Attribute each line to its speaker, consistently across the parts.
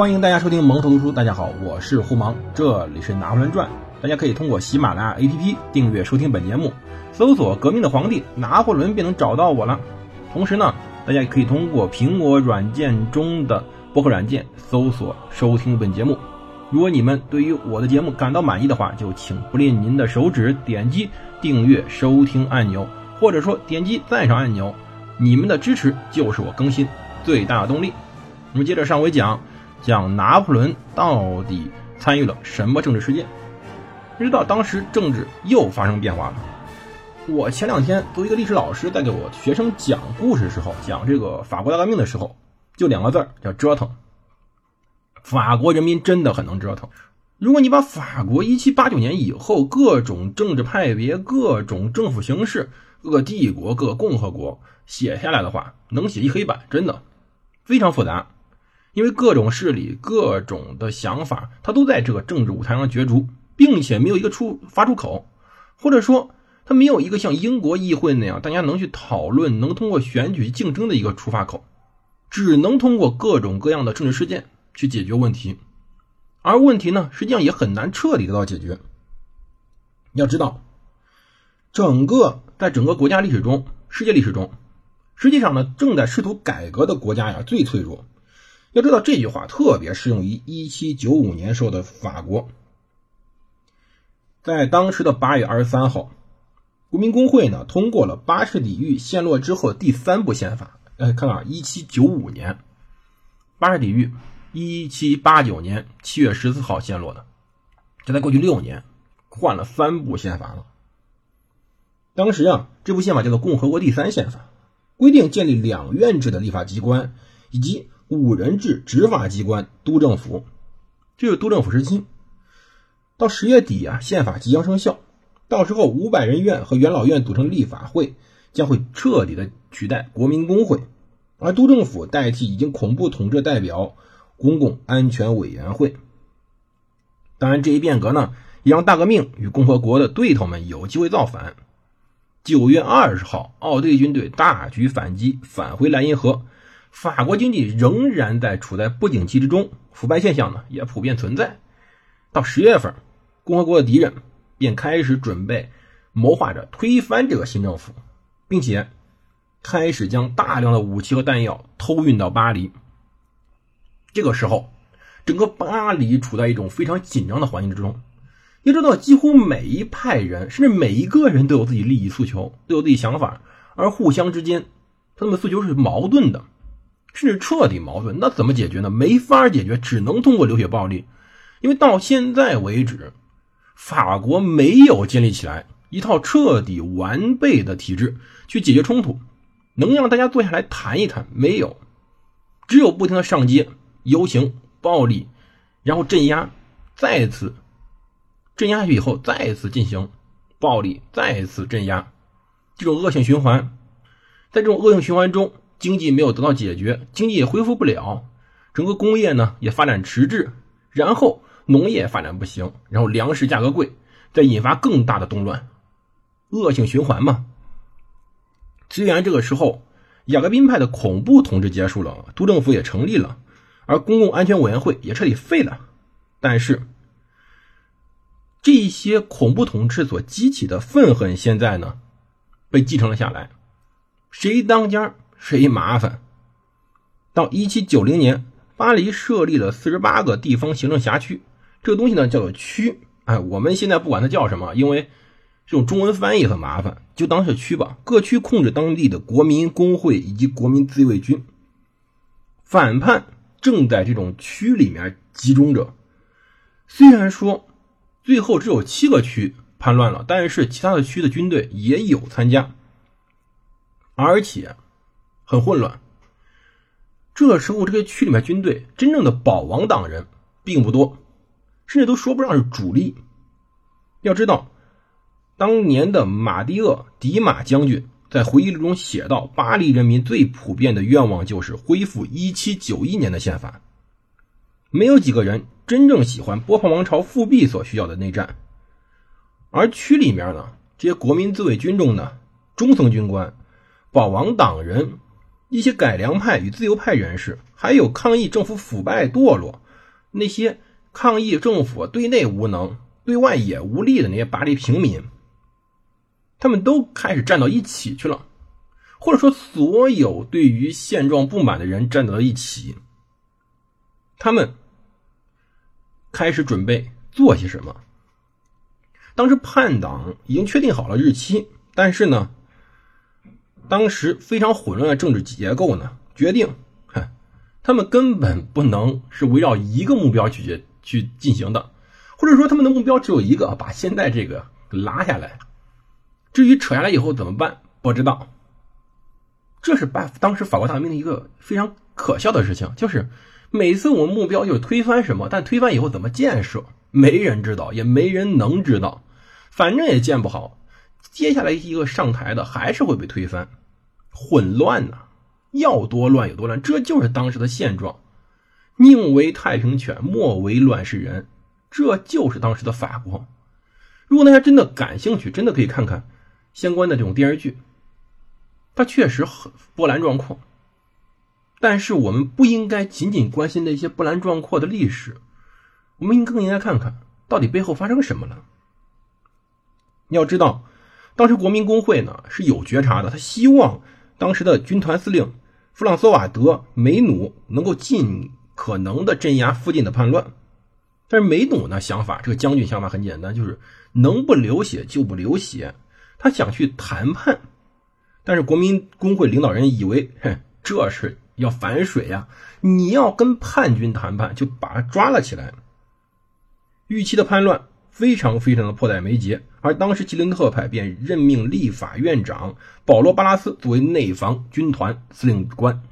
Speaker 1: 欢迎大家收听蒙头读书。大家好，我是胡芒，这里是《拿破仑传》。大家可以通过喜马拉雅 APP 订阅收听本节目，搜索“革命的皇帝拿破仑”便能找到我了。同时呢，大家也可以通过苹果软件中的播客软件搜索收听本节目。如果你们对于我的节目感到满意的话，就请不吝您的手指点击订阅收听按钮，或者说点击赞赏按钮。你们的支持就是我更新最大的动力。那么接着上回讲。讲拿破仑到底参与了什么政治事件？知道当时政治又发生变化了。我前两天作为一个历史老师，在给我学生讲故事的时候，讲这个法国大革命的时候，就两个字儿叫折腾。法国人民真的很能折腾。如果你把法国一七八九年以后各种政治派别、各种政府形式、各个帝国、各个共和国写下来的话，能写一黑板，真的非常复杂。因为各种势力、各种的想法，他都在这个政治舞台上角逐，并且没有一个出发出口，或者说他没有一个像英国议会那样大家能去讨论、能通过选举竞争的一个出发口，只能通过各种各样的政治事件去解决问题，而问题呢，实际上也很难彻底得到解决。要知道，整个在整个国家历史中、世界历史中，实际上呢，正在试图改革的国家呀，最脆弱。要知道这句话特别适用于一七九五年时候的法国。在当时的八月二十三号，国民公会呢通过了巴士底狱陷落之后第三部宪法。哎，看啊，一七九五年，巴士底狱一七八九年七月十四号陷落的，这才过去六年，换了三部宪法了。当时啊，这部宪法叫做《共和国第三宪法》，规定建立两院制的立法机关以及。五人制执法机关督政府，这个督政府时期到十月底啊，宪法即将生效。到时候五百人院和元老院组成立法会将会彻底的取代国民工会，而督政府代替已经恐怖统治代表公共安全委员会。当然，这一变革呢，也让大革命与共和国的对头们有机会造反。九月二十号，奥地利军队大举反击，返回莱茵河。法国经济仍然在处在不景气之中，腐败现象呢也普遍存在。到十月份，共和国的敌人便开始准备谋划着推翻这个新政府，并且开始将大量的武器和弹药偷运到巴黎。这个时候，整个巴黎处在一种非常紧张的环境之中。要知道，几乎每一派人，甚至每一个人都有自己利益诉求，都有自己想法，而互相之间，他们的诉求是矛盾的。甚至彻底矛盾，那怎么解决呢？没法解决，只能通过流血暴力。因为到现在为止，法国没有建立起来一套彻底完备的体制去解决冲突，能让大家坐下来谈一谈，没有，只有不停的上街游行、暴力，然后镇压，再次镇压下去以后，再次进行暴力，再次镇压，这种恶性循环，在这种恶性循环中。经济没有得到解决，经济也恢复不了，整个工业呢也发展迟滞，然后农业发展不行，然后粮食价格贵，再引发更大的动乱，恶性循环嘛。虽然这个时候雅各宾派的恐怖统治结束了，督政府也成立了，而公共安全委员会也彻底废了，但是这些恐怖统治所激起的愤恨，现在呢被继承了下来，谁当家？是一麻烦？到一七九零年，巴黎设立了四十八个地方行政辖区，这个东西呢叫做区。哎，我们现在不管它叫什么，因为这种中文翻译很麻烦，就当是区吧。各区控制当地的国民工会以及国民自卫军，反叛正在这种区里面集中着。虽然说最后只有七个区叛乱了，但是其他的区的军队也有参加，而且。很混乱。这时候，这个区里面军队真正的保王党人并不多，甚至都说不上是主力。要知道，当年的马蒂厄·迪马将军在回忆录中写道：“巴黎人民最普遍的愿望就是恢复1791年的宪法。没有几个人真正喜欢波旁王朝复辟所需要的内战。而区里面呢，这些国民自卫军中的中层军官、保王党人。”一些改良派与自由派人士，还有抗议政府腐败堕落、那些抗议政府对内无能、对外也无力的那些巴黎平民，他们都开始站到一起去了，或者说，所有对于现状不满的人站到了一起，他们开始准备做些什么。当时叛党已经确定好了日期，但是呢，当时非常混乱的政治结构呢，决定，哼，他们根本不能是围绕一个目标去去进行的，或者说他们的目标只有一个，把现在这个拉下来。至于扯下来以后怎么办，不知道。这是把当时法国大革命的一个非常可笑的事情，就是每次我们目标就是推翻什么，但推翻以后怎么建设，没人知道，也没人能知道。反正也建不好，接下来一个上台的还是会被推翻，混乱呐，要多乱有多乱，这就是当时的现状。宁为太平犬，莫为乱世人，这就是当时的法国。如果大家真的感兴趣，真的可以看看相关的这种电视剧，它确实很波澜壮阔。但是我们不应该仅仅关心那些波澜壮阔的历史，我们应更应该看看到底背后发生什么了。你要知道，当时国民工会呢是有觉察的，他希望当时的军团司令弗朗索瓦德梅努能够尽可能的镇压附近的叛乱。但是梅努呢想法，这个将军想法很简单，就是能不流血就不流血。他想去谈判，但是国民工会领导人以为，哼，这是要反水呀！你要跟叛军谈判，就把他抓了起来。预期的叛乱。非常非常的迫在眉睫，而当时吉林特派便任命立法院长保罗·巴拉斯作为内防军团司令官。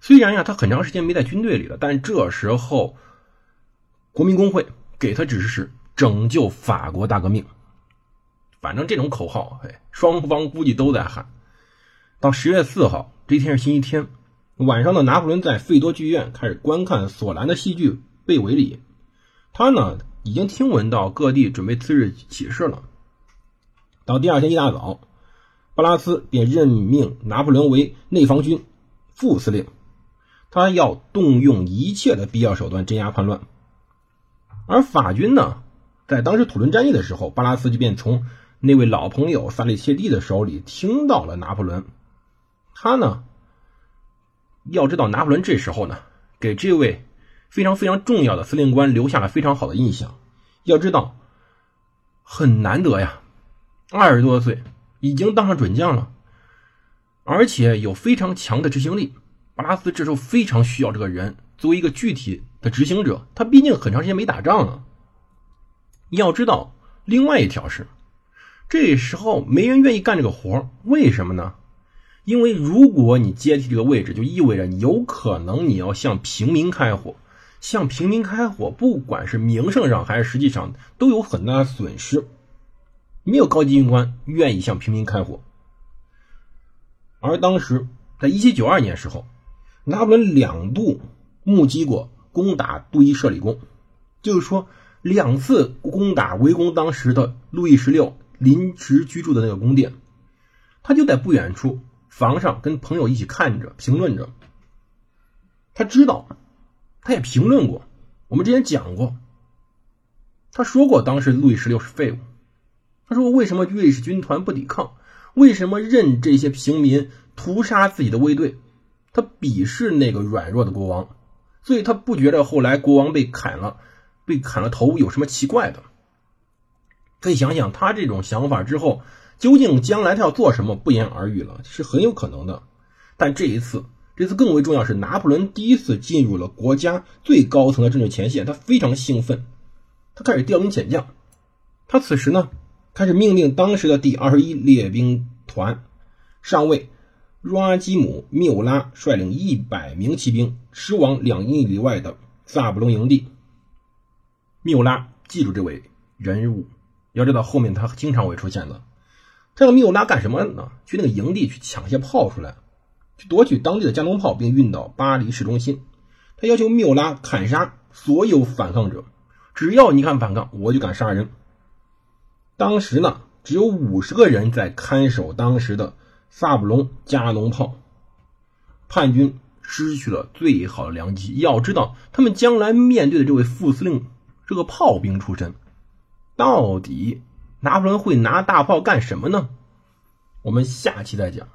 Speaker 1: 虽然呀，他很长时间没在军队里了，但这时候国民工会给他指示是拯救法国大革命。反正这种口号，哎，双方估计都在喊。到十月四号这天是星期天晚上的，拿破仑在费多剧院开始观看索兰的戏剧《贝维里》，他呢。已经听闻到各地准备次日起事了。到第二天一大早，巴拉斯便任命拿破仑为内防军副司令，他要动用一切的必要手段镇压叛乱。而法军呢，在当时土伦战役的时候，巴拉斯就便从那位老朋友萨利切蒂的手里听到了拿破仑。他呢，要知道拿破仑这时候呢，给这位。非常非常重要的司令官留下了非常好的印象。要知道，很难得呀，二十多岁已经当上准将了，而且有非常强的执行力。巴拉斯这时候非常需要这个人作为一个具体的执行者。他毕竟很长时间没打仗了。要知道，另外一条是，这时候没人愿意干这个活为什么呢？因为如果你接替这个位置，就意味着有可能你要向平民开火。向平民开火，不管是名声上还是实际上，都有很大的损失。没有高级军官愿意向平民开火。而当时在1792年时候，拿破仑两度目击过攻打杜伊舍里宫，就是说两次攻打围攻当时的路易十六临时居住的那个宫殿，他就在不远处房上跟朋友一起看着评论着，他知道。他也评论过，我们之前讲过，他说过当时路易十六是废物。他说为什么瑞士军团不抵抗？为什么任这些平民屠杀自己的卫队？他鄙视那个软弱的国王，所以他不觉得后来国王被砍了，被砍了头有什么奇怪的。可以想想他这种想法之后，究竟将来他要做什么，不言而喻了，是很有可能的。但这一次。这次更为重要是，拿破仑第一次进入了国家最高层的政治前线，他非常兴奋，他开始调兵遣将。他此时呢，开始命令当时的第二十一列兵团上尉若阿基姆·缪拉率领一百名骑兵驶往两英里外的萨布隆营地。缪拉，记住这位人物，要知道后面他经常会出现的。这个缪拉干什么呢？去那个营地去抢些炮出来。夺取当地的加农炮，并运到巴黎市中心。他要求缪拉砍杀所有反抗者，只要你敢反抗，我就敢杀人。当时呢，只有五十个人在看守当时的萨布隆加农炮。叛军失去了最好的良机。要知道，他们将来面对的这位副司令是个炮兵出身，到底拿破仑会拿大炮干什么呢？我们下期再讲。